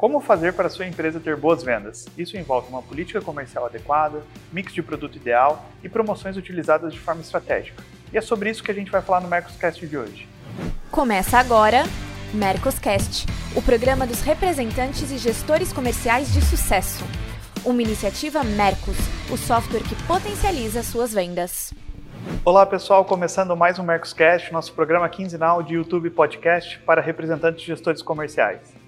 Como fazer para sua empresa ter boas vendas? Isso envolve uma política comercial adequada, mix de produto ideal e promoções utilizadas de forma estratégica. E é sobre isso que a gente vai falar no Mercoscast de hoje. Começa agora Mercoscast, o programa dos representantes e gestores comerciais de sucesso. Uma iniciativa Mercos, o software que potencializa suas vendas. Olá pessoal, começando mais um Mercoscast, nosso programa quinzenal de YouTube Podcast para representantes e gestores comerciais.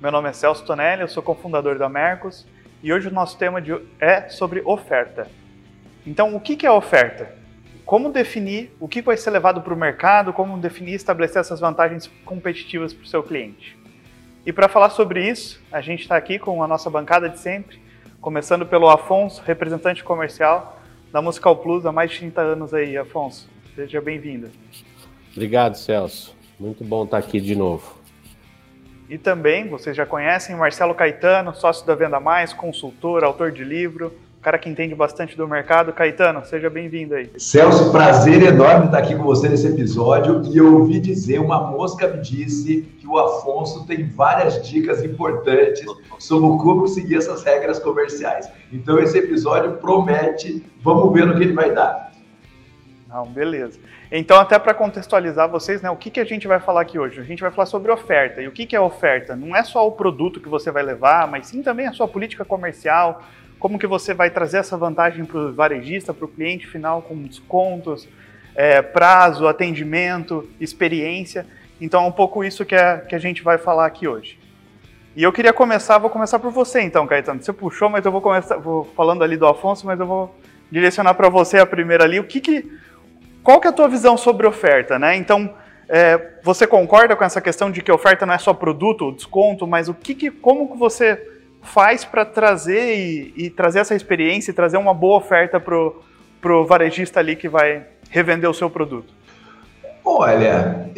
Meu nome é Celso Tonelli, eu sou cofundador da Mercos e hoje o nosso tema é sobre oferta. Então, o que é oferta? Como definir o que vai ser levado para o mercado, como definir e estabelecer essas vantagens competitivas para o seu cliente. E para falar sobre isso, a gente está aqui com a nossa bancada de sempre, começando pelo Afonso, representante comercial da Musical Plus há mais de 30 anos aí. Afonso, seja bem-vindo. Obrigado, Celso. Muito bom estar aqui de novo. E também, vocês já conhecem, Marcelo Caetano, sócio da Venda Mais, consultor, autor de livro, cara que entende bastante do mercado. Caetano, seja bem-vindo aí. Celso, prazer enorme estar aqui com você nesse episódio. E eu ouvi dizer, uma mosca me disse que o Afonso tem várias dicas importantes sobre como seguir essas regras comerciais. Então, esse episódio promete. Vamos ver no que ele vai dar. Não, beleza. Então, até para contextualizar vocês, né, o que, que a gente vai falar aqui hoje? A gente vai falar sobre oferta. E o que, que é oferta? Não é só o produto que você vai levar, mas sim também a sua política comercial, como que você vai trazer essa vantagem para o varejista, para o cliente final, com descontos, é, prazo, atendimento, experiência. Então, é um pouco isso que, é, que a gente vai falar aqui hoje. E eu queria começar, vou começar por você então, Caetano. Você puxou, mas eu vou começar, vou falando ali do Afonso, mas eu vou direcionar para você a primeira ali. O que, que qual que é a tua visão sobre oferta, né? Então, é, você concorda com essa questão de que oferta não é só produto, desconto, mas o que, que como que você faz para trazer e, e, trazer essa experiência e trazer uma boa oferta pro pro varejista ali que vai revender o seu produto? Olha,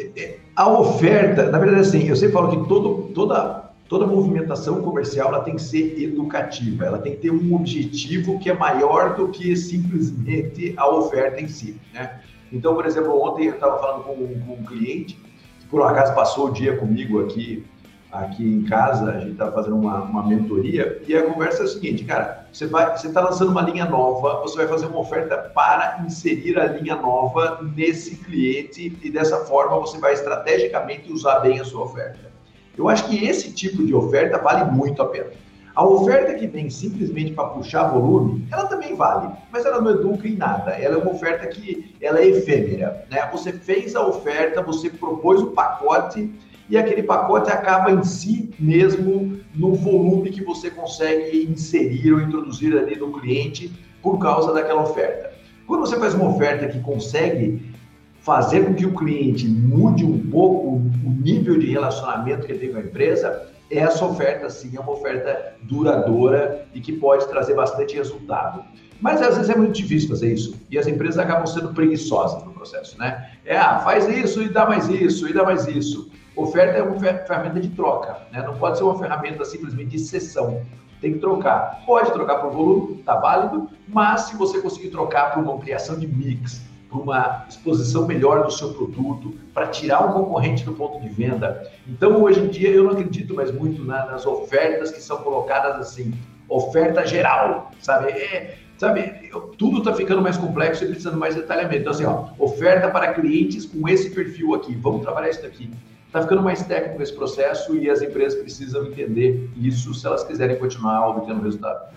a oferta, na verdade, assim, eu sempre falo que todo, toda toda movimentação comercial ela tem que ser educativa, ela tem que ter um objetivo que é maior do que simplesmente a oferta em si, né? Então, por exemplo, ontem eu estava falando com, com, um cliente que por um acaso passou o dia comigo aqui, aqui em casa, a gente estava fazendo uma, uma mentoria, e a conversa é a seguinte, cara, você está lançando uma linha nova, você vai fazer uma oferta para inserir a linha nova nesse cliente e dessa forma você vai estrategicamente usar bem a sua oferta. Eu acho que esse tipo de oferta vale muito a pena. A oferta que vem simplesmente para puxar volume, ela também vale, mas ela não educa em nada. Ela é uma oferta que ela é efêmera. Né? Você fez a oferta, você propôs o pacote e aquele pacote acaba em si mesmo no volume que você consegue inserir ou introduzir ali no cliente por causa daquela oferta. Quando você faz uma oferta que consegue fazer com que o cliente mude um pouco o nível de relacionamento que ele tem com a empresa, essa oferta sim é uma oferta duradoura e que pode trazer bastante resultado. Mas às vezes é muito difícil fazer isso e as empresas acabam sendo preguiçosas no processo, né? É, ah, faz isso e dá mais isso e dá mais isso. Oferta é uma ferramenta de troca, né? Não pode ser uma ferramenta simplesmente de sessão. Tem que trocar. Pode trocar por volume, tá válido, mas se você conseguir trocar por uma ampliação de mix, uma exposição melhor do seu produto, para tirar o concorrente do ponto de venda. Então, hoje em dia, eu não acredito mais muito na, nas ofertas que são colocadas assim, oferta geral, sabe? É, sabe, tudo está ficando mais complexo e precisando mais detalhamento. Então, assim, ó, oferta para clientes com esse perfil aqui, vamos trabalhar isso daqui. Está ficando mais técnico esse processo e as empresas precisam entender isso se elas quiserem continuar obtendo resultado.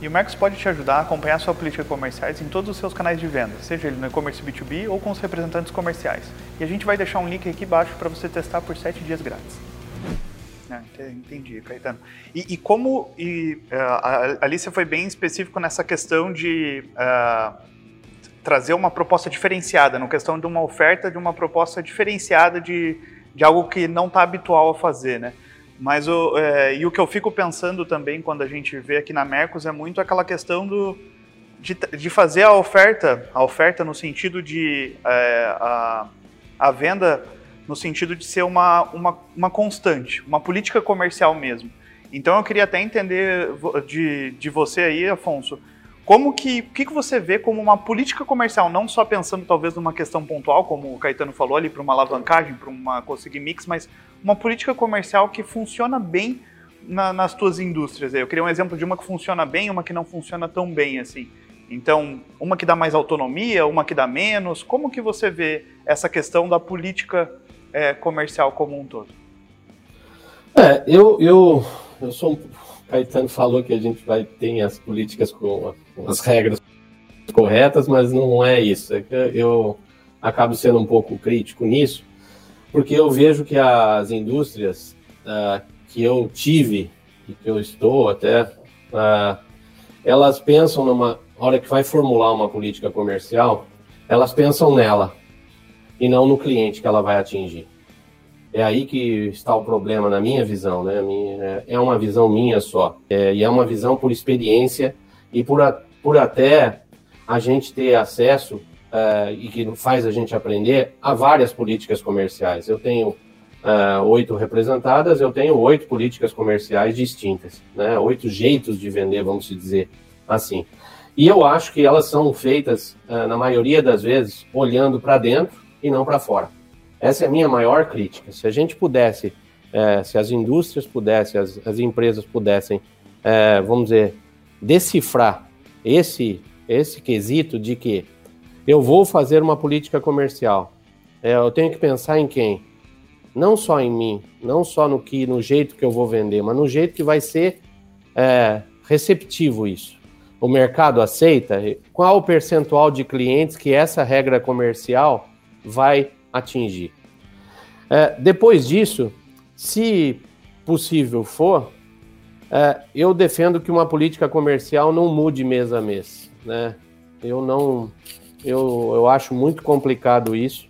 E o Marcos pode te ajudar a acompanhar sua política comerciais em todos os seus canais de venda, seja ele no e-commerce B2B ou com os representantes comerciais. E a gente vai deixar um link aqui embaixo para você testar por 7 dias grátis. Ah, entendi, Caetano. E, e como e, uh, a Alicia foi bem específico nessa questão de uh, trazer uma proposta diferenciada, na questão de uma oferta de uma proposta diferenciada de de algo que não está habitual a fazer, né? Mas o, é, e o que eu fico pensando também quando a gente vê aqui na Mercos é muito aquela questão do, de, de fazer a oferta, a oferta no sentido de é, a, a venda no sentido de ser uma, uma, uma constante, uma política comercial mesmo. Então eu queria até entender de, de você aí, Afonso, como que, que, que você vê como uma política comercial, não só pensando talvez numa questão pontual, como o Caetano falou ali, para uma alavancagem, para uma conseguir mix, mas uma política comercial que funciona bem na, nas tuas indústrias? Eu queria um exemplo de uma que funciona bem, uma que não funciona tão bem assim. Então, uma que dá mais autonomia, uma que dá menos. Como que você vê essa questão da política é, comercial como um todo? É, eu, eu, eu sou um... Caetano falou que a gente vai ter as políticas com, as regras corretas, mas não é isso. É eu acabo sendo um pouco crítico nisso, porque eu vejo que as indústrias uh, que eu tive e que eu estou até, uh, elas pensam numa hora que vai formular uma política comercial, elas pensam nela e não no cliente que ela vai atingir. É aí que está o problema, na minha visão, né? Minha, é uma visão minha só. É, e é uma visão por experiência e por, a, por até a gente ter acesso uh, e que faz a gente aprender a várias políticas comerciais. Eu tenho uh, oito representadas, eu tenho oito políticas comerciais distintas, né? Oito jeitos de vender, vamos dizer assim. E eu acho que elas são feitas, uh, na maioria das vezes, olhando para dentro e não para fora. Essa é a minha maior crítica. Se a gente pudesse, se as indústrias pudessem, as, as empresas pudessem, vamos dizer, decifrar esse, esse quesito de que eu vou fazer uma política comercial, é, eu tenho que pensar em quem? Não só em mim, não só no que, no jeito que eu vou vender, mas no jeito que vai ser é, receptivo isso. O mercado aceita? Qual o percentual de clientes que essa regra comercial vai atingir. É, depois disso, se possível for, é, eu defendo que uma política comercial não mude mês a mês. Né? Eu não, eu, eu acho muito complicado isso.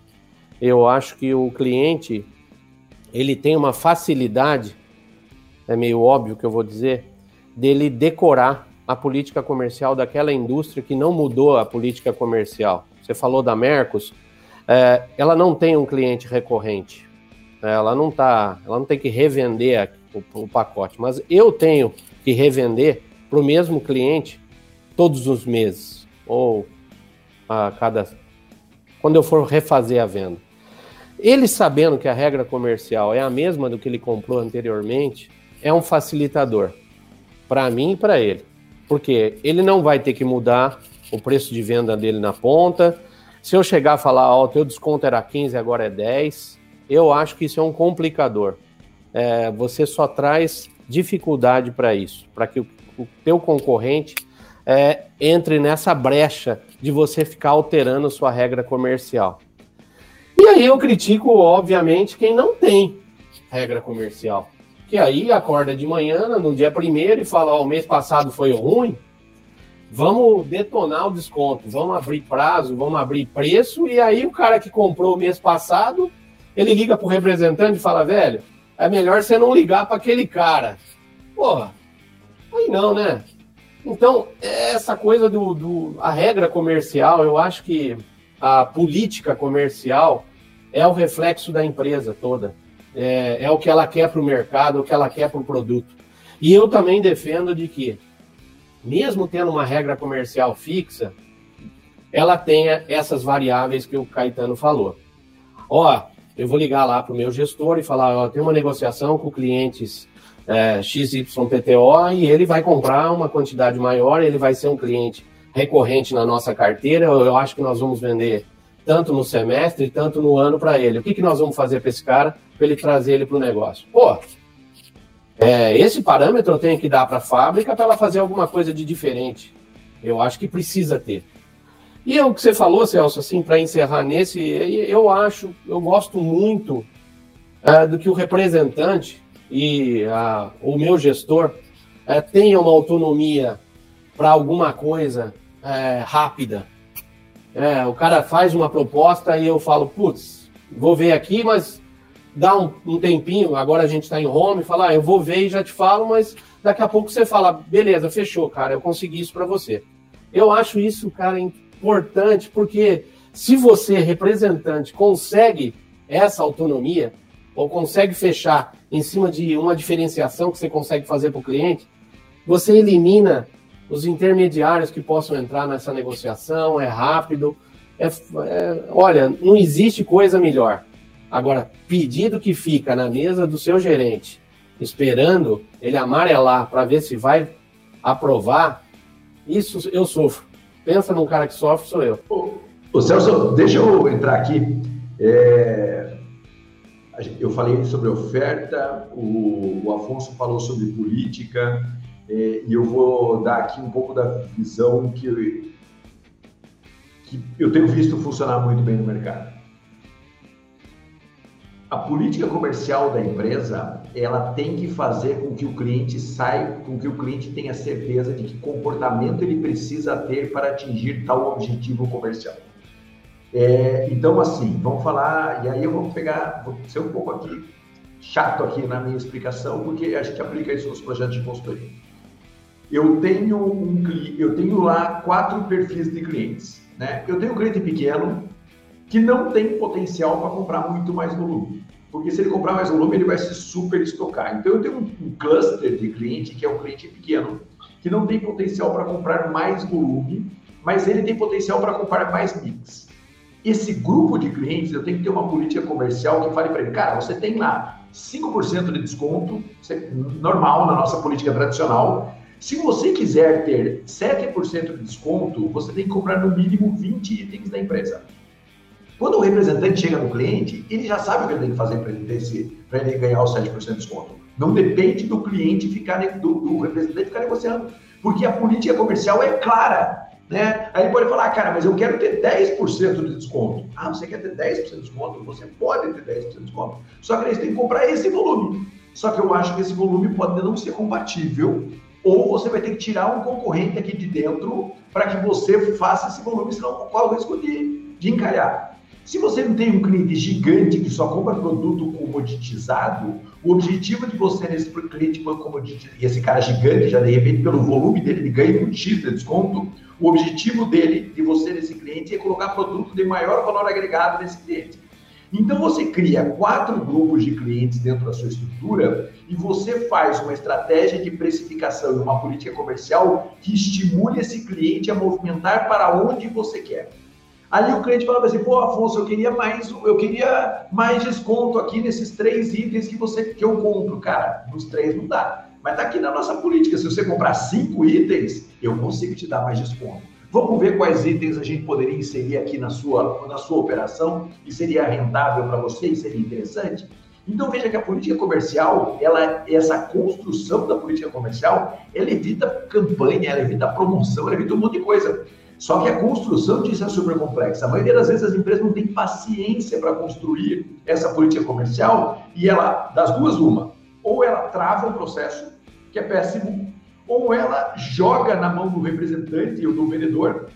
Eu acho que o cliente ele tem uma facilidade, é meio óbvio que eu vou dizer, dele decorar a política comercial daquela indústria que não mudou a política comercial. Você falou da Mercos, é, ela não tem um cliente recorrente. É, ela não tá, ela não tem que revender o, o pacote, mas eu tenho que revender para o mesmo cliente todos os meses ou a cada quando eu for refazer a venda. Ele sabendo que a regra comercial é a mesma do que ele comprou anteriormente, é um facilitador para mim e para ele. Porque ele não vai ter que mudar o preço de venda dele na ponta, se eu chegar a falar, ó, o teu desconto era 15, agora é 10, eu acho que isso é um complicador. É, você só traz dificuldade para isso, para que o, o teu concorrente é, entre nessa brecha de você ficar alterando sua regra comercial. E aí eu critico, obviamente, quem não tem regra comercial. Que aí acorda de manhã, no dia primeiro, e fala, ó, o mês passado foi ruim, vamos detonar o desconto, vamos abrir prazo, vamos abrir preço, e aí o cara que comprou o mês passado, ele liga o representante e fala, velho, é melhor você não ligar para aquele cara. Porra, aí não, né? Então, essa coisa do, do. A regra comercial, eu acho que a política comercial é o reflexo da empresa toda. É, é o que ela quer para o mercado, o que ela quer para o produto. E eu também defendo de que mesmo tendo uma regra comercial fixa, ela tenha essas variáveis que o Caetano falou. Ó, eu vou ligar lá para o meu gestor e falar, ó, tem uma negociação com clientes é, XYPTO e ele vai comprar uma quantidade maior, ele vai ser um cliente recorrente na nossa carteira, eu acho que nós vamos vender tanto no semestre, tanto no ano para ele. O que, que nós vamos fazer para esse cara, para ele trazer ele para o negócio? Pô, é, esse parâmetro eu tenho que dar para a fábrica para ela fazer alguma coisa de diferente. Eu acho que precisa ter. E o que você falou, Celso, assim, para encerrar nesse, eu acho, eu gosto muito é, do que o representante e a, o meu gestor é, tenha uma autonomia para alguma coisa é, rápida. É, o cara faz uma proposta e eu falo, putz, vou ver aqui, mas dá um, um tempinho, agora a gente está em home, fala, ah, eu vou ver e já te falo, mas daqui a pouco você fala, beleza, fechou, cara, eu consegui isso para você. Eu acho isso, cara, importante, porque se você, representante, consegue essa autonomia, ou consegue fechar em cima de uma diferenciação que você consegue fazer para o cliente, você elimina os intermediários que possam entrar nessa negociação, é rápido. É, é, olha, não existe coisa melhor. Agora, pedido que fica na mesa do seu gerente esperando ele amarelar para ver se vai aprovar, isso eu sofro. Pensa num cara que sofre, sou eu. Ô, Celso, deixa eu entrar aqui. É... Eu falei sobre oferta, o, o Afonso falou sobre política, é, e eu vou dar aqui um pouco da visão que, que eu tenho visto funcionar muito bem no mercado. A política comercial da empresa, ela tem que fazer com que o cliente saia, com que o cliente tenha certeza de que comportamento ele precisa ter para atingir tal objetivo comercial. É, então, assim, vamos falar, e aí eu vou pegar, vou ser um pouco aqui chato aqui na minha explicação, porque a gente aplica isso nos projetos de consultoria. Eu tenho um eu tenho lá quatro perfis de clientes, né? Eu tenho um cliente pequeno que não tem potencial para comprar muito mais volume, porque se ele comprar mais volume ele vai se super estocar. Então eu tenho um cluster de cliente que é um cliente pequeno que não tem potencial para comprar mais volume, mas ele tem potencial para comprar mais mix. Esse grupo de clientes, eu tenho que ter uma política comercial que fale para ele, cara, você tem lá 5% de desconto, normal na nossa política tradicional. Se você quiser ter 7% de desconto, você tem que comprar no mínimo 20 itens da empresa. Quando o representante chega no cliente, ele já sabe o que ele tem que fazer para ele, ele ganhar os 7% de desconto. Não depende do cliente ficar, do, do representante ficar negociando, porque a política comercial é clara. Né? Aí ele pode falar, ah, cara, mas eu quero ter 10% de desconto. Ah, você quer ter 10% de desconto? Você pode ter 10% de desconto. Só que eles têm que comprar esse volume. Só que eu acho que esse volume pode não ser compatível, ou você vai ter que tirar um concorrente aqui de dentro para que você faça esse volume, senão qual o risco de, de encalhar. Se você não tem um cliente gigante que só compra produto comoditizado, o objetivo de você nesse cliente comoditizado, e esse cara gigante, já de repente, pelo volume dele, ele ganha um X de desconto, o objetivo dele, de você nesse cliente, é colocar produto de maior valor agregado nesse cliente. Então você cria quatro grupos de clientes dentro da sua estrutura e você faz uma estratégia de precificação e uma política comercial que estimule esse cliente a movimentar para onde você quer. Ali o cliente falava assim, pô, Afonso, eu queria mais, eu queria mais desconto aqui nesses três itens que você que eu compro, cara. Nos três não dá. Mas está aqui na nossa política. Se você comprar cinco itens, eu consigo te dar mais desconto. Vamos ver quais itens a gente poderia inserir aqui na sua, na sua operação e seria rentável para você e seria interessante. Então veja que a política comercial, ela, essa construção da política comercial, ela evita campanha, ela evita promoção, ela evita um monte de coisa. Só que a construção disso é super complexa. A maioria das vezes as empresas não têm paciência para construir essa política comercial e ela, das duas, uma, ou ela trava o processo, que é péssimo, ou ela joga na mão do representante ou do vendedor,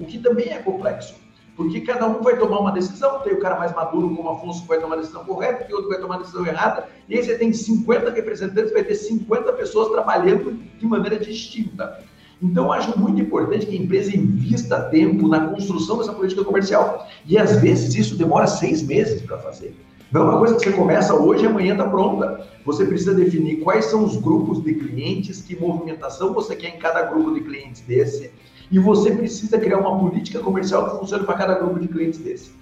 o que também é complexo. Porque cada um vai tomar uma decisão, tem o cara mais maduro como Afonso que vai tomar a decisão correta, tem outro que vai tomar a decisão errada, e aí você tem 50 representantes, vai ter 50 pessoas trabalhando de maneira distinta. Então, acho muito importante que a empresa invista tempo na construção dessa política comercial. E às vezes isso demora seis meses para fazer. Não é uma coisa que você começa hoje e amanhã está pronta. Você precisa definir quais são os grupos de clientes, que movimentação você quer em cada grupo de clientes desse, e você precisa criar uma política comercial que funcione para cada grupo de clientes desse.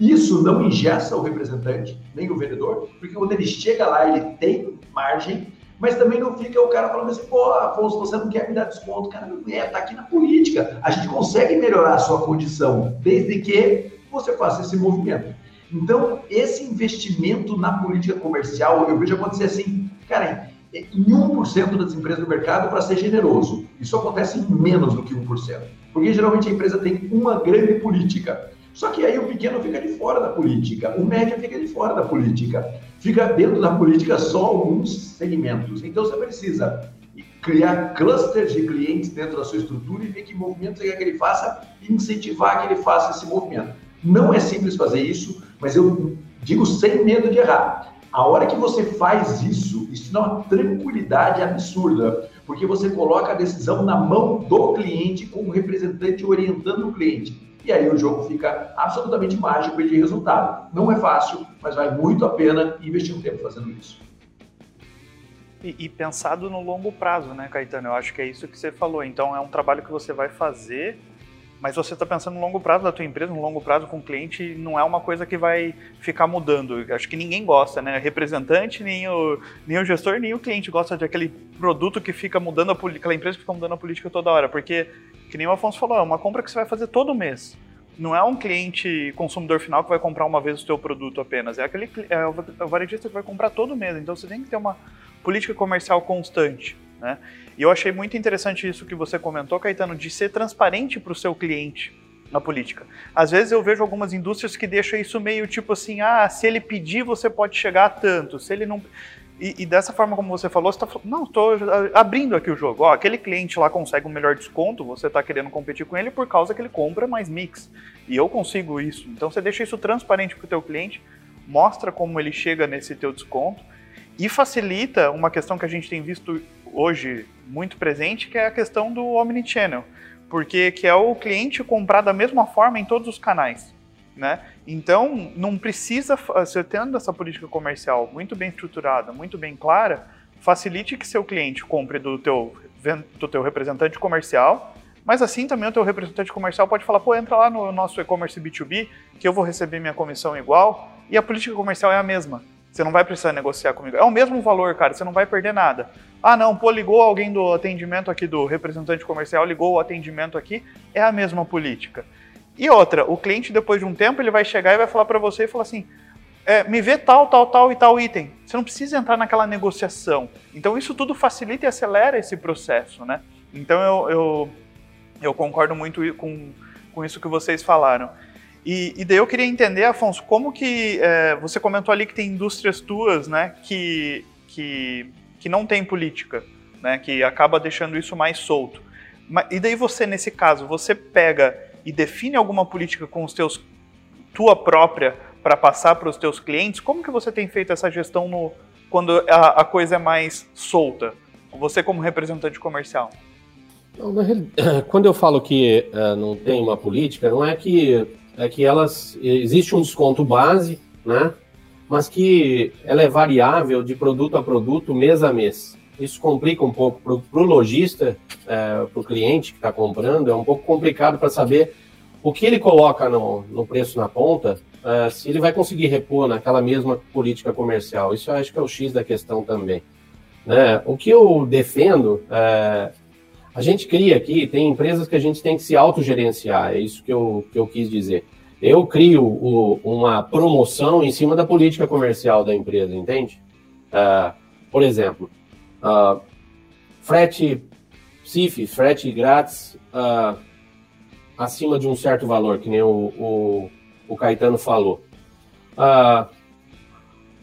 Isso não ingessa o representante, nem o vendedor, porque quando ele chega lá, ele tem margem, mas também não fica o cara falando assim, pô, Afonso, você não quer me dar desconto. Cara, não é, tá aqui na política. A gente consegue melhorar a sua condição, desde que você faça esse movimento. Então, esse investimento na política comercial, eu vejo acontecer assim, cara, em 1% das empresas do mercado para ser generoso. Isso acontece em menos do que 1%. Porque geralmente a empresa tem uma grande política. Só que aí o pequeno fica de fora da política, o médio fica de fora da política. Fica dentro da política só alguns segmentos. Então você precisa criar clusters de clientes dentro da sua estrutura e ver que movimento você quer que ele faça e incentivar que ele faça esse movimento. Não é simples fazer isso, mas eu digo sem medo de errar. A hora que você faz isso, isso dá uma tranquilidade absurda, porque você coloca a decisão na mão do cliente com o representante orientando o cliente. E aí o jogo fica absolutamente mágico e de resultado. Não é fácil, mas vale muito a pena investir um tempo fazendo isso. E, e, pensado no longo prazo, né, Caetano? Eu acho que é isso que você falou. Então é um trabalho que você vai fazer mas você está pensando no longo prazo da tua empresa, no longo prazo com o cliente, não é uma coisa que vai ficar mudando. Acho que ninguém gosta, né? Representante, nem o, nem o gestor, nem o cliente gosta de aquele produto que fica mudando a aquela empresa que fica mudando a política toda hora, porque, que nem o Afonso falou, é uma compra que você vai fazer todo mês. Não é um cliente consumidor final que vai comprar uma vez o teu produto apenas, é aquele é o varejista que vai comprar todo mês. Então você tem que ter uma política comercial constante. Né? E eu achei muito interessante isso que você comentou, Caetano, de ser transparente para o seu cliente na política. Às vezes eu vejo algumas indústrias que deixam isso meio tipo assim, ah, se ele pedir você pode chegar a tanto, se ele não... E, e dessa forma como você falou, você está não, estou abrindo aqui o jogo. Ó, aquele cliente lá consegue um melhor desconto, você está querendo competir com ele por causa que ele compra mais mix. E eu consigo isso. Então você deixa isso transparente para o teu cliente, mostra como ele chega nesse teu desconto e facilita uma questão que a gente tem visto hoje muito presente, que é a questão do omnichannel, porque que é o cliente comprar da mesma forma em todos os canais, né? Então, não precisa, você tendo essa política comercial muito bem estruturada, muito bem clara, facilite que seu cliente compre do teu, do teu representante comercial, mas assim também o teu representante comercial pode falar, pô, entra lá no nosso e-commerce B2B, que eu vou receber minha comissão igual, e a política comercial é a mesma. Você não vai precisar negociar comigo. É o mesmo valor, cara, você não vai perder nada. Ah, não, pô, ligou alguém do atendimento aqui, do representante comercial, ligou o atendimento aqui, é a mesma política. E outra, o cliente depois de um tempo ele vai chegar e vai falar para você e falar assim, é, me vê tal, tal, tal e tal item. Você não precisa entrar naquela negociação. Então isso tudo facilita e acelera esse processo, né? Então eu, eu, eu concordo muito com, com isso que vocês falaram. E, e daí eu queria entender, Afonso, como que é, você comentou ali que tem indústrias tuas, né, que, que, que não tem política, né, que acaba deixando isso mais solto. E daí você, nesse caso, você pega e define alguma política com os teus tua própria para passar para os teus clientes? Como que você tem feito essa gestão no, quando a, a coisa é mais solta? Você como representante comercial? Quando eu falo que uh, não tem uma política, não é que é que elas existe um desconto base, né? Mas que ela é variável de produto a produto, mês a mês. Isso complica um pouco para o lojista, é, para o cliente que está comprando, é um pouco complicado para saber o que ele coloca no, no preço na ponta, é, se ele vai conseguir repor naquela mesma política comercial. Isso eu acho que é o X da questão também. Né? O que eu defendo, é, a gente cria aqui, tem empresas que a gente tem que se autogerenciar, é isso que eu, que eu quis dizer eu crio o, uma promoção em cima da política comercial da empresa, entende? Uh, por exemplo, uh, frete CIF, frete grátis uh, acima de um certo valor, que nem o, o, o Caetano falou.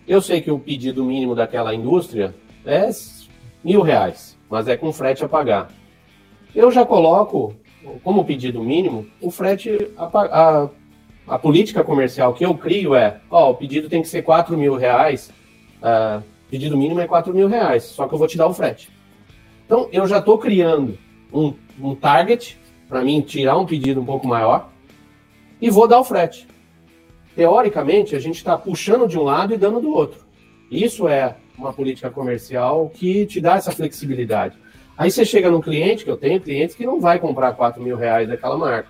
eu sei que o pedido mínimo daquela indústria é mil reais, mas é com frete a pagar. Eu já coloco como pedido mínimo o frete a, a a política comercial que eu crio é, ó, o pedido tem que ser 4 mil reais, uh, pedido mínimo é 4 mil reais, só que eu vou te dar o frete. Então, eu já estou criando um, um target para mim tirar um pedido um pouco maior e vou dar o frete. Teoricamente, a gente está puxando de um lado e dando do outro. Isso é uma política comercial que te dá essa flexibilidade. Aí você chega no cliente, que eu tenho clientes que não vai comprar 4 mil reais daquela marca.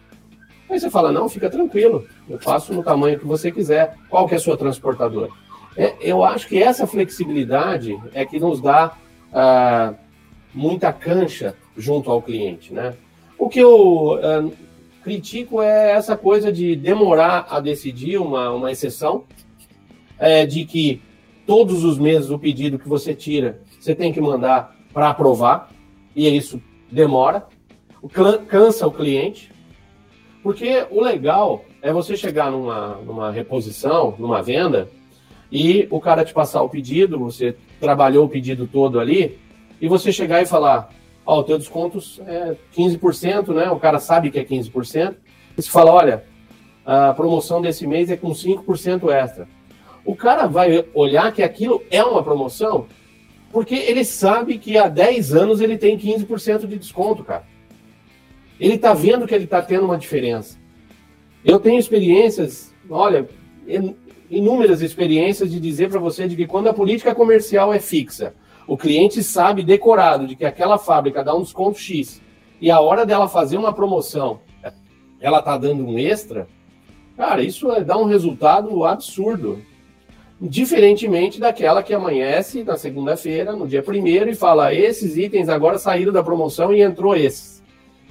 Aí você fala, não, fica tranquilo, eu faço no tamanho que você quiser. Qual que é a sua transportadora? É, eu acho que essa flexibilidade é que nos dá ah, muita cancha junto ao cliente, né? O que eu ah, critico é essa coisa de demorar a decidir uma, uma exceção, é, de que todos os meses o pedido que você tira, você tem que mandar para aprovar, e isso demora, cansa o cliente, porque o legal é você chegar numa, numa reposição, numa venda, e o cara te passar o pedido, você trabalhou o pedido todo ali, e você chegar e falar, ó, oh, o teu desconto é 15%, né? O cara sabe que é 15%. E você fala, olha, a promoção desse mês é com 5% extra. O cara vai olhar que aquilo é uma promoção, porque ele sabe que há 10 anos ele tem 15% de desconto, cara ele está vendo que ele está tendo uma diferença. Eu tenho experiências, olha, inúmeras experiências de dizer para você de que quando a política comercial é fixa, o cliente sabe decorado de que aquela fábrica dá um desconto X e a hora dela fazer uma promoção ela está dando um extra, cara, isso é, dá um resultado absurdo. Diferentemente daquela que amanhece na segunda-feira, no dia primeiro, e fala: esses itens agora saíram da promoção e entrou esses.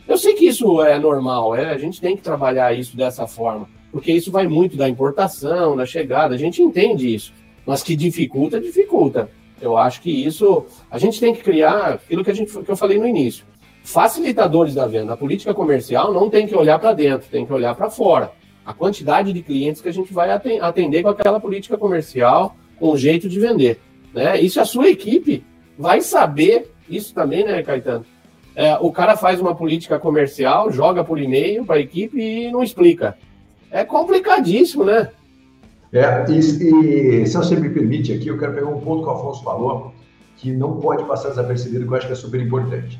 Eu sei que isso é normal, é, a gente tem que trabalhar isso dessa forma, porque isso vai muito da importação, da chegada, a gente entende isso. Mas que dificulta, dificulta. Eu acho que isso a gente tem que criar aquilo que, a gente, que eu falei no início. Facilitadores da venda. A política comercial não tem que olhar para dentro, tem que olhar para fora a quantidade de clientes que a gente vai atender com aquela política comercial, com o jeito de vender. Né? Isso a sua equipe vai saber, isso também, né, Caetano? É, o cara faz uma política comercial, joga por e-mail para a equipe e não explica. É complicadíssimo, né? É, e, e, se você me permite aqui, eu quero pegar um ponto que o Afonso falou, que não pode passar desapercebido, que eu acho que é super importante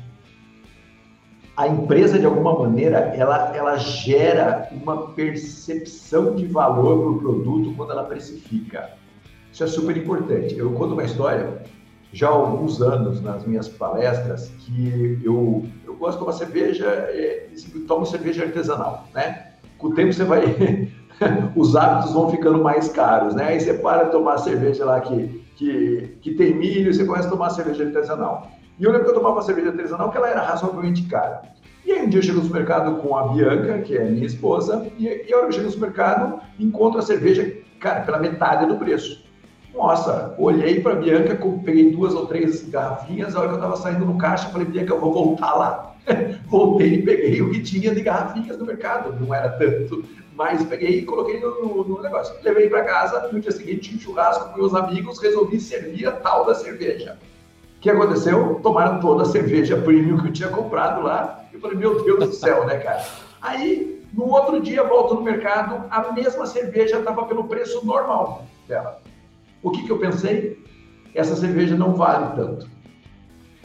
a empresa, de alguma maneira, ela, ela gera uma percepção de valor para o produto quando ela precifica. Isso é super importante. Eu conto uma história, já há alguns anos, nas minhas palestras, que eu, eu gosto de tomar cerveja, é, tomo cerveja artesanal, né? Com o tempo você vai... os hábitos vão ficando mais caros, né? Aí você para de tomar cerveja lá que, que, que tem milho e você começa a tomar cerveja artesanal. E eu lembro que eu tomava uma cerveja artesanal que ela era razoavelmente cara. E aí um dia eu chego no supermercado com a Bianca, que é minha esposa, e, e a hora que eu chego no supermercado, encontro a cerveja, cara, pela metade do preço. Nossa, olhei para a Bianca, peguei duas ou três garrafinhas, a hora que eu estava saindo no caixa, falei, Bianca, eu vou voltar lá. Voltei e peguei o que tinha de garrafinhas no mercado, não era tanto, mas peguei e coloquei no, no negócio. Levei para casa, no dia seguinte um churrasco com meus amigos, resolvi servir a tal da cerveja que aconteceu? Tomaram toda a cerveja premium que eu tinha comprado lá. Eu falei, meu Deus do céu, né, cara? Aí, no outro dia, volto no mercado, a mesma cerveja estava pelo preço normal dela. O que, que eu pensei? Essa cerveja não vale tanto.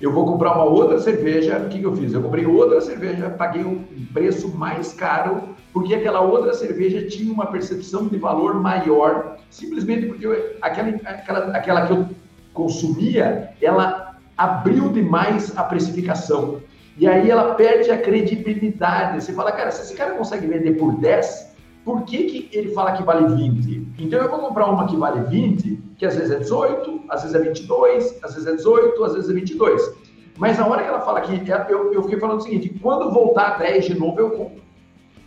Eu vou comprar uma outra cerveja. O que, que eu fiz? Eu comprei outra cerveja, paguei um preço mais caro, porque aquela outra cerveja tinha uma percepção de valor maior, simplesmente porque eu, aquela, aquela, aquela que eu consumia, ela abriu demais a precificação. E aí ela perde a credibilidade. Você fala, cara, se esse cara consegue vender por 10, por que, que ele fala que vale 20? Então eu vou comprar uma que vale 20, que às vezes é 18, às vezes é 22, às vezes é 18, às vezes é 22. Mas na hora que ela fala que, eu, eu fiquei falando o seguinte, quando voltar a 10 de novo, eu compro.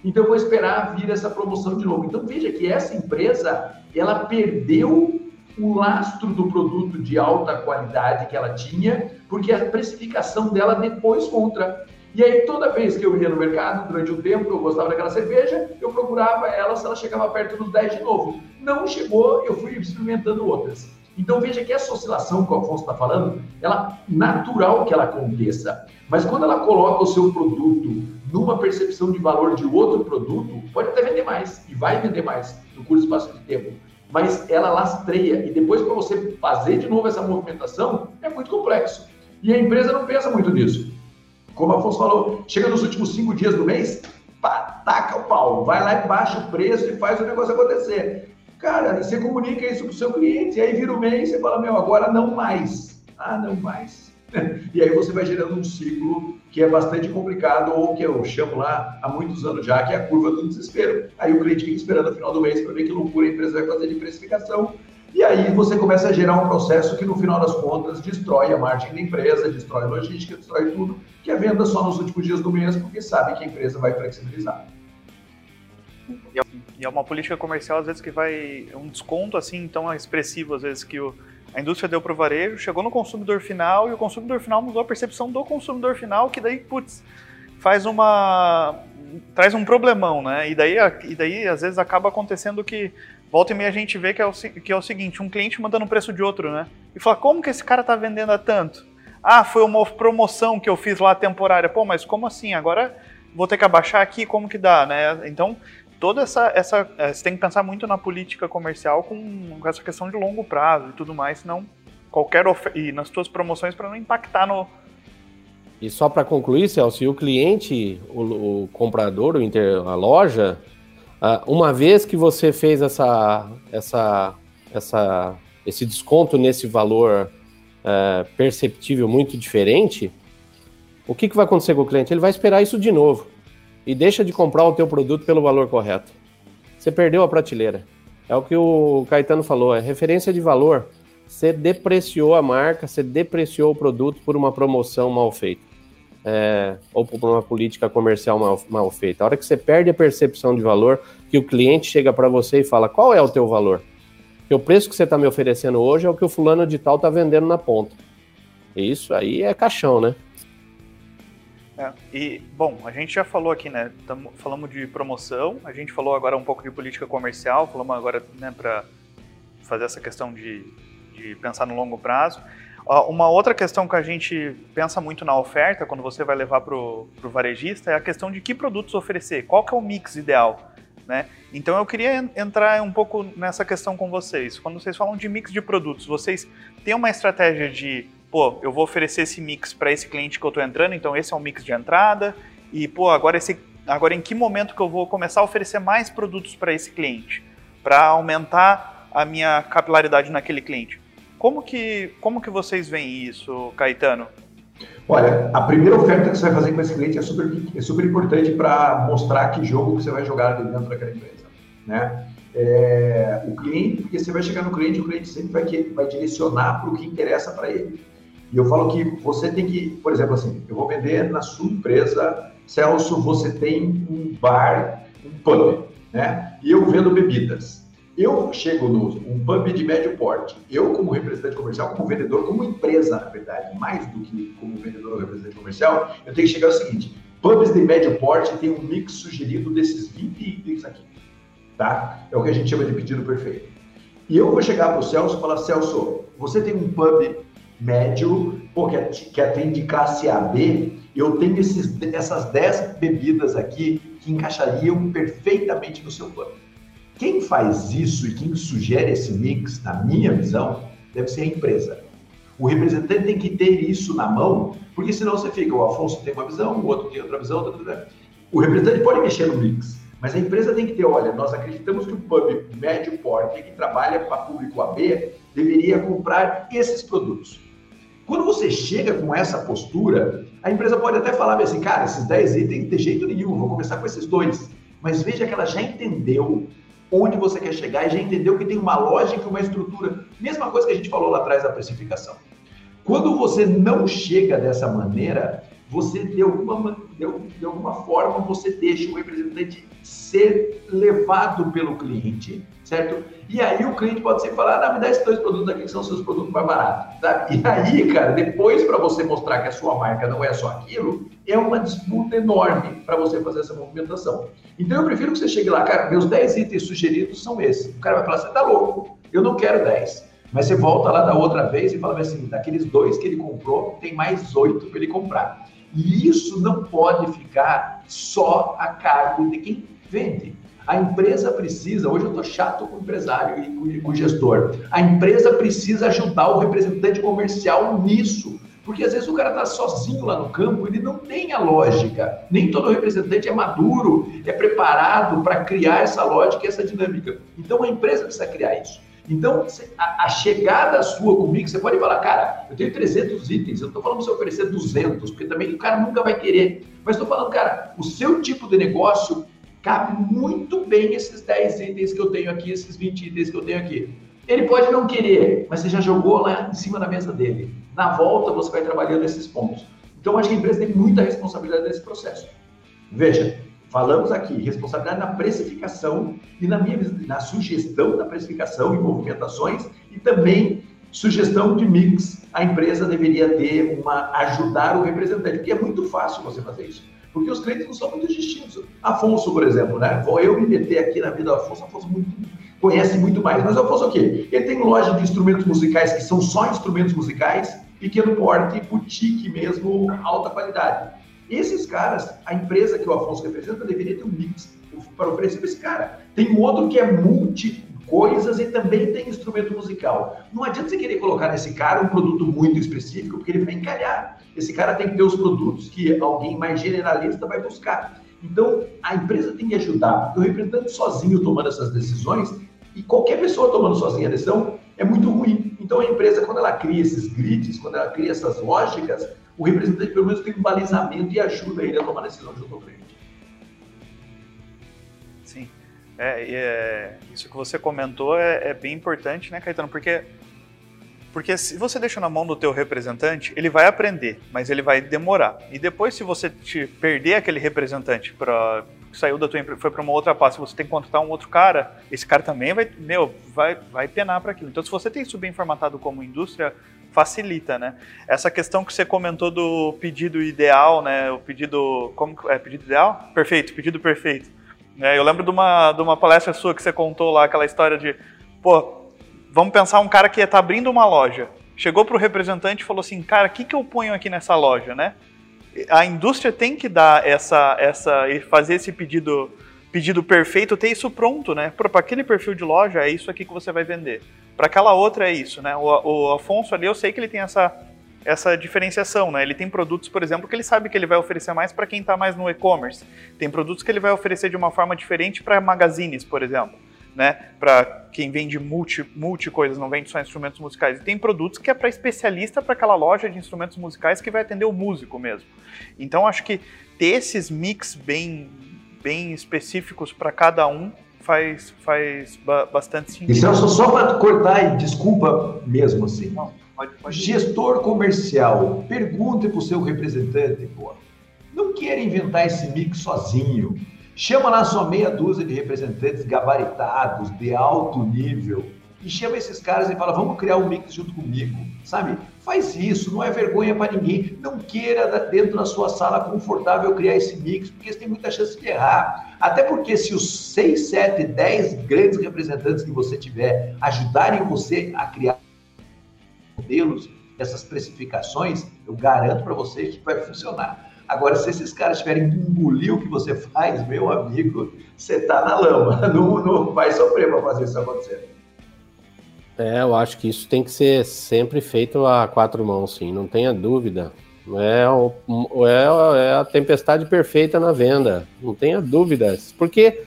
Então eu vou esperar vir essa promoção de novo. Então veja que essa empresa, ela perdeu o lastro do produto de alta qualidade que ela tinha, porque a precificação dela depois contra. E aí, toda vez que eu ia no mercado, durante um tempo, eu gostava daquela cerveja, eu procurava ela se ela chegava perto dos 10 de novo. Não chegou, eu fui experimentando outras. Então veja que essa oscilação que o Afonso está falando, ela natural que ela aconteça. Mas quando ela coloca o seu produto numa percepção de valor de outro produto, pode até vender mais e vai vender mais no curto espaço de tempo mas ela lastreia. E depois, para você fazer de novo essa movimentação, é muito complexo. E a empresa não pensa muito nisso. Como a Afonso falou, chega nos últimos cinco dias do mês, pá, taca o pau, vai lá e baixa o preço e faz o negócio acontecer. Cara, você comunica isso para o seu cliente, e aí vira o mês e você fala, meu, agora não mais. Ah, não mais. e aí você vai gerando um ciclo que é bastante complicado, ou que eu chamo lá há muitos anos já, que é a curva do desespero. Aí o cliente fica esperando no final do mês para ver que loucura a empresa vai fazer de precificação. E aí você começa a gerar um processo que, no final das contas, destrói a margem da empresa, destrói a logística, destrói tudo, que é venda só nos últimos dias do mês, porque sabe que a empresa vai flexibilizar. E é uma política comercial, às vezes, que vai. um desconto assim tão expressivo, às vezes, que o a indústria deu para o varejo, chegou no consumidor final e o consumidor final mudou a percepção do consumidor final, que daí, putz, faz uma. traz um problemão, né? E daí, e daí às vezes, acaba acontecendo que volta e meia a gente vê que é, o, que é o seguinte: um cliente mandando o preço de outro, né? E fala, como que esse cara tá vendendo a tanto? Ah, foi uma promoção que eu fiz lá temporária. Pô, mas como assim? Agora vou ter que abaixar aqui, como que dá, né? Então, toda essa, essa. É, você tem que pensar muito na política comercial com, com essa questão de longo prazo e tudo mais, senão qualquer e nas suas promoções para não impactar no. E só para concluir, Celso, o cliente, o, o comprador, o inter, a loja, uma vez que você fez essa, essa, essa, esse desconto nesse valor é, perceptível muito diferente, o que, que vai acontecer com o cliente? Ele vai esperar isso de novo. E deixa de comprar o teu produto pelo valor correto. Você perdeu a prateleira. É o que o Caetano falou, é referência de valor. Você depreciou a marca, você depreciou o produto por uma promoção mal feita. É, ou por uma política comercial mal, mal feita. A hora que você perde a percepção de valor, que o cliente chega para você e fala qual é o teu valor? Que o preço que você está me oferecendo hoje é o que o fulano de tal está vendendo na ponta. Isso aí é caixão, né? É, e, bom, a gente já falou aqui, né? Tamo, falamos de promoção, a gente falou agora um pouco de política comercial, falamos agora, né, para fazer essa questão de, de pensar no longo prazo. Uma outra questão que a gente pensa muito na oferta, quando você vai levar para o varejista, é a questão de que produtos oferecer, qual que é o mix ideal. Né? Então eu queria entrar um pouco nessa questão com vocês. Quando vocês falam de mix de produtos, vocês têm uma estratégia de pô, eu vou oferecer esse mix para esse cliente que eu estou entrando, então esse é o mix de entrada. E, pô, agora, esse, agora em que momento que eu vou começar a oferecer mais produtos para esse cliente? Para aumentar a minha capilaridade naquele cliente. Como que, como que vocês veem isso, Caetano? Olha, a primeira oferta que você vai fazer com esse cliente é super, é super importante para mostrar que jogo você vai jogar dentro daquela empresa. Né? É, o cliente, porque você vai chegar no cliente, o cliente sempre vai, vai direcionar para o que interessa para ele. E eu falo que você tem que, por exemplo, assim, eu vou vender na sua empresa, Celso, você tem um bar, um pub, né? E eu vendo bebidas. Eu chego no um pub de médio porte. Eu, como representante comercial, como vendedor, como empresa, na verdade, mais do que como vendedor ou representante comercial, eu tenho que chegar ao seguinte: pubs de médio porte tem um mix sugerido desses 20 itens aqui, tá? É o que a gente chama de pedido perfeito. E eu vou chegar para o Celso e falar: Celso, você tem um pub médio, pô, que, que atende classe AB, eu tenho esses, essas 10 bebidas aqui que encaixariam perfeitamente no seu plano. Quem faz isso e quem sugere esse mix, na minha visão, deve ser a empresa. O representante tem que ter isso na mão, porque senão você fica, o Afonso tem uma visão, o outro tem outra visão, outra... o representante pode mexer no mix, mas a empresa tem que ter, olha, nós acreditamos que o pub médio porte que trabalha para público AB deveria comprar esses produtos. Quando você chega com essa postura, a empresa pode até falar assim, cara, esses 10 itens de jeito nenhum, vou começar com esses dois. Mas veja que ela já entendeu onde você quer chegar e já entendeu que tem uma lógica, uma estrutura. Mesma coisa que a gente falou lá atrás da precificação. Quando você não chega dessa maneira, você de alguma, de, alguma forma você deixa o representante ser levado pelo cliente, certo? E aí o cliente pode sempre falar, ah, me dá esses dois produtos aqui que são seus produtos mais baratos. Tá? E aí, cara, depois para você mostrar que a sua marca não é só aquilo, é uma disputa enorme para você fazer essa movimentação. Então eu prefiro que você chegue lá, cara, meus 10 itens sugeridos são esses. O cara vai falar, você tá louco, eu não quero 10. Mas você volta lá da outra vez e fala assim, daqueles dois que ele comprou, tem mais oito para ele comprar. E isso não pode ficar só a cargo de quem vende. A empresa precisa, hoje eu estou chato com o empresário e com o gestor, a empresa precisa ajudar o representante comercial nisso. Porque às vezes o cara está sozinho lá no campo, ele não tem a lógica. Nem todo representante é maduro, é preparado para criar essa lógica e essa dinâmica. Então a empresa precisa criar isso. Então, a, chegada sua comigo, você pode falar, cara, eu tenho 300 itens, eu estou falando para você oferecer 200, porque também o cara nunca vai querer. Mas estou falando, cara, o seu tipo de negócio cabe muito bem esses 10 itens que eu tenho aqui, esses 20 itens que eu tenho aqui. Ele pode não querer, mas você já jogou lá em cima da mesa dele. Na volta, você vai trabalhando esses pontos. Então, acho que a empresa tem muita responsabilidade nesse processo. Veja, falamos aqui responsabilidade na precificação e na, minha, na sugestão da precificação e movimentações e também sugestão de mix. A empresa deveria ter uma ajudar o representante, porque é muito fácil você fazer isso. Porque os clientes não são muito distintos. Afonso, por exemplo, né? Vou eu me meter aqui na vida do Afonso. Afonso muito, conhece muito mais. Mas Afonso o quê? Ele tem loja de instrumentos musicais que são só instrumentos musicais, pequeno porte, boutique mesmo, alta qualidade. Esses caras, a empresa que o Afonso representa, deveria ter um mix para oferecer para esse cara. Tem um outro que é multi coisas e também tem instrumento musical. Não adianta você querer colocar nesse cara um produto muito específico, porque ele vai encalhar. Esse cara tem que ter os produtos que alguém mais generalista vai buscar. Então, a empresa tem que ajudar. O representante sozinho tomando essas decisões, e qualquer pessoa tomando sozinha a decisão, é muito ruim. Então, a empresa, quando ela cria esses grids, quando ela cria essas lógicas, o representante, pelo menos, tem um balizamento e ajuda ele a tomar a decisão junto ao cliente. É, é, isso que você comentou é, é, bem importante, né, Caetano? Porque, porque se você deixa na mão do teu representante, ele vai aprender, mas ele vai demorar. E depois, se você te perder aquele representante para saiu da tua empresa, foi para uma outra pasta, você tem que contratar um outro cara, esse cara também vai, meu, vai, vai penar para aquilo. Então, se você tem isso bem formatado como indústria, facilita, né? Essa questão que você comentou do pedido ideal, né? O pedido, como é pedido ideal? Perfeito, pedido perfeito. É, eu lembro de uma, de uma palestra sua que você contou lá aquela história de, pô, vamos pensar um cara que está abrindo uma loja, chegou para o representante e falou assim, cara, o que que eu ponho aqui nessa loja, né? a indústria tem que dar essa, essa fazer esse pedido, pedido perfeito, ter isso pronto, né? Para aquele perfil de loja é isso aqui que você vai vender. Para aquela outra é isso, né? O, o Afonso ali, eu sei que ele tem essa essa diferenciação, né? Ele tem produtos, por exemplo, que ele sabe que ele vai oferecer mais para quem está mais no e-commerce. Tem produtos que ele vai oferecer de uma forma diferente para magazines, por exemplo né? Para quem vende multi, multi coisas, não vende só instrumentos musicais. E tem produtos que é para especialista para aquela loja de instrumentos musicais que vai atender o músico mesmo. Então acho que ter esses mix bem, bem específicos para cada um faz, faz ba bastante sentido. Isso é só, só para cortar e desculpa mesmo assim. Não, Gestor comercial, pergunte para o seu representante, pô. Não queira inventar esse mix sozinho. Chama lá sua meia dúzia de representantes gabaritados, de alto nível, e chama esses caras e fala: vamos criar um mix junto comigo, sabe? Faz isso, não é vergonha para ninguém. Não queira dentro da sua sala confortável criar esse mix, porque você tem muita chance de errar. Até porque se os 6, 7, 10 grandes representantes que você tiver ajudarem você a criar modelos, essas precificações, eu garanto para você que vai funcionar. Agora, se esses caras tiverem que engolir o que você faz, meu amigo, você tá na lama. Não, não vai sofrer para fazer isso acontecer. É, eu acho que isso tem que ser sempre feito a quatro mãos, sim, não tenha dúvida. É, é, é a tempestade perfeita na venda, não tenha dúvidas. Porque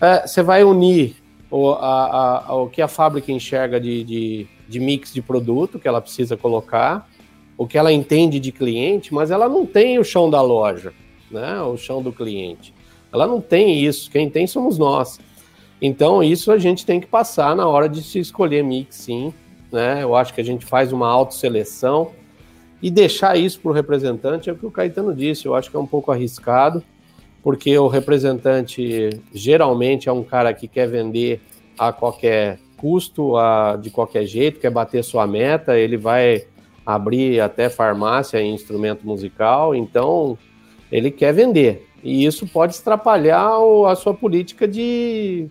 é, você vai unir o, a, a, o que a fábrica enxerga de, de, de mix de produto que ela precisa colocar o que ela entende de cliente, mas ela não tem o chão da loja, né? O chão do cliente. Ela não tem isso. Quem tem somos nós. Então, isso a gente tem que passar na hora de se escolher mix, sim. Né? Eu acho que a gente faz uma autoseleção e deixar isso para o representante é o que o Caetano disse. Eu acho que é um pouco arriscado, porque o representante geralmente é um cara que quer vender a qualquer custo, a, de qualquer jeito, quer bater sua meta, ele vai abrir até farmácia em instrumento musical, então ele quer vender. E isso pode atrapalhar a sua política de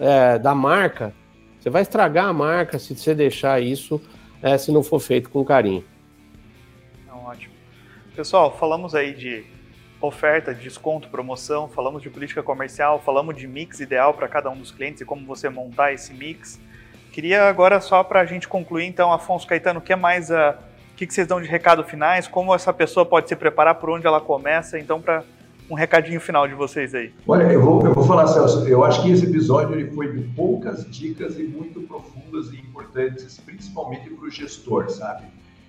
é, da marca. Você vai estragar a marca se você deixar isso, é, se não for feito com carinho. Então, ótimo. Pessoal, falamos aí de oferta, de desconto, promoção, falamos de política comercial, falamos de mix ideal para cada um dos clientes e como você montar esse mix. Queria agora só para a gente concluir, então, Afonso Caetano, o que mais a, o que, que vocês dão de recado finais? Como essa pessoa pode se preparar, por onde ela começa? Então, para um recadinho final de vocês aí. Olha, eu vou, eu vou falar, Celso, eu acho que esse episódio ele foi de poucas dicas e muito profundas e importantes, principalmente para o gestor, sabe?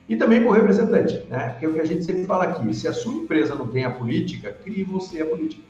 E também para o representante, né? Porque é o que a gente sempre fala aqui, se a sua empresa não tem a política, crie você a política.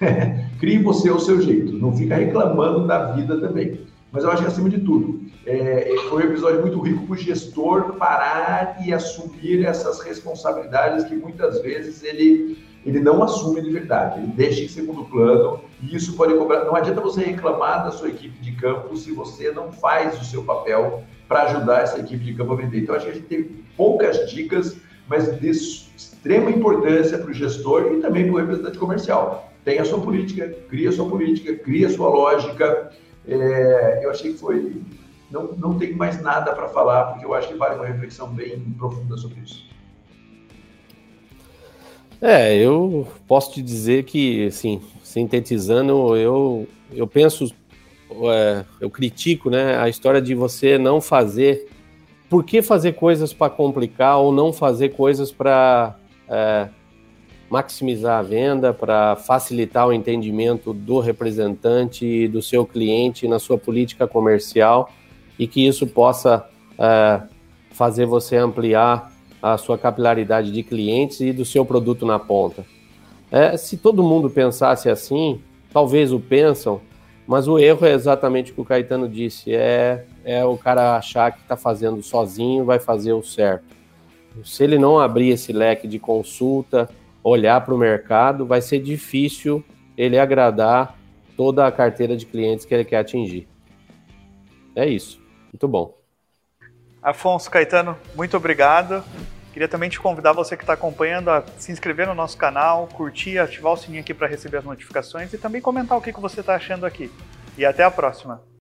crie você o seu jeito, não fica reclamando da vida também. Mas eu acho que, acima de tudo, é, foi um episódio muito rico para o gestor parar e assumir essas responsabilidades que muitas vezes ele, ele não assume de verdade, ele deixa em segundo plano e isso pode cobrar. Não adianta você reclamar da sua equipe de campo se você não faz o seu papel para ajudar essa equipe de campo a vender. Então, acho que a gente teve poucas dicas, mas de extrema importância para o gestor e também para o representante comercial. Tenha sua política, cria sua política, cria sua lógica é, eu achei que foi. Não, não tenho mais nada para falar, porque eu acho que vale uma reflexão bem profunda sobre isso. É, eu posso te dizer que, assim, sintetizando, eu, eu penso, é, eu critico né, a história de você não fazer. Por que fazer coisas para complicar ou não fazer coisas para é, maximizar a venda, para facilitar o entendimento do representante do seu cliente na sua política comercial e que isso possa é, fazer você ampliar a sua capilaridade de clientes e do seu produto na ponta. É, se todo mundo pensasse assim, talvez o pensam, mas o erro é exatamente o que o Caetano disse: é, é o cara achar que está fazendo sozinho, vai fazer o certo. Se ele não abrir esse leque de consulta, olhar para o mercado, vai ser difícil ele agradar toda a carteira de clientes que ele quer atingir. É isso. Muito bom. Afonso Caetano, muito obrigado. Queria também te convidar, você que está acompanhando, a se inscrever no nosso canal, curtir, ativar o sininho aqui para receber as notificações e também comentar o que, que você está achando aqui. E até a próxima!